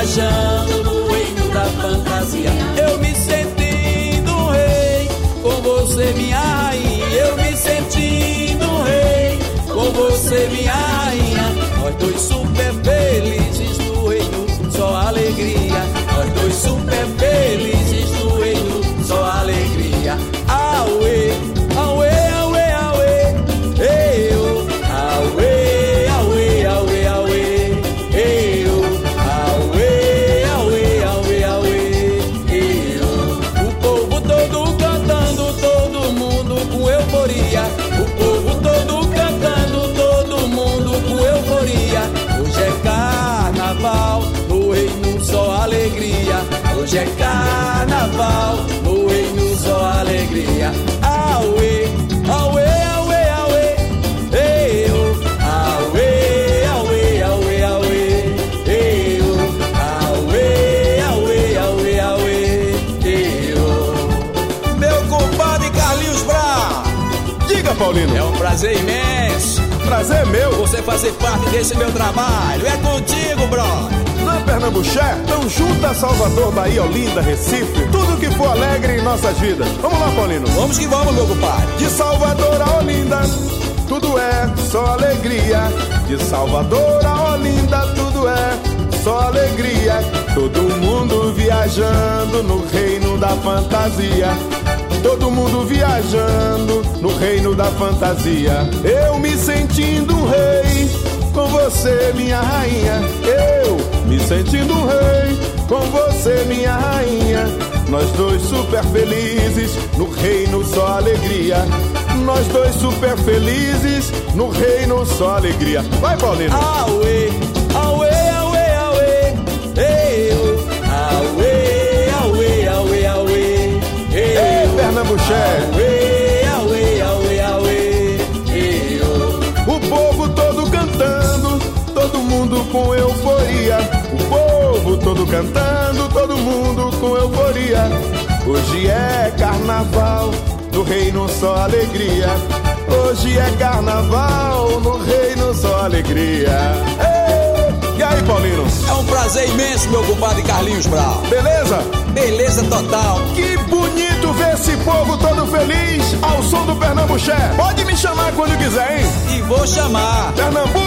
viajando no reino da fantasia. Eu me sentindo rei, com você minha rainha. Eu me sentindo rei, com você minha rainha. Nós dois super alegria. Hoje é carnaval, no reino só alegria. Aue, aue, aue, aue, eu. Aue, aue, aue, aue, eu. Aue, aue, aue, aue, eu. Meu compadre Carlinhos Bra. Diga, Paulino. É um prazer imenso Prazer meu. você fazer parte desse meu trabalho. É contigo, brother. Na Pernambuché, então junta Salvador, Bahia, Olinda, Recife, tudo que for alegre em nossas vidas. Vamos lá, Paulino. Vamos que vamos, meu compadre. De Salvador a Olinda, tudo é só alegria. De Salvador a Olinda, tudo é só alegria. Todo mundo viajando no reino da fantasia. Todo mundo viajando no reino da fantasia. Eu me sentindo um rei, com você, minha rainha. Eu me sentindo um rei, com você, minha rainha. Nós dois super felizes, no reino só alegria. Nós dois super felizes, no reino só alegria. Vai, Paulino. Aue, aue, aue, aue, eu. Cantando, todo mundo com euforia. Hoje é carnaval, no reino só alegria. Hoje é carnaval, no reino só alegria. Ei, E aí, Paulino? É um prazer imenso, meu compadre Carlinhos Brau. Beleza? Beleza total. Que bonito ver esse povo todo feliz ao som do Pernambuché. Pode me chamar quando quiser, hein? E vou chamar. Pernambuco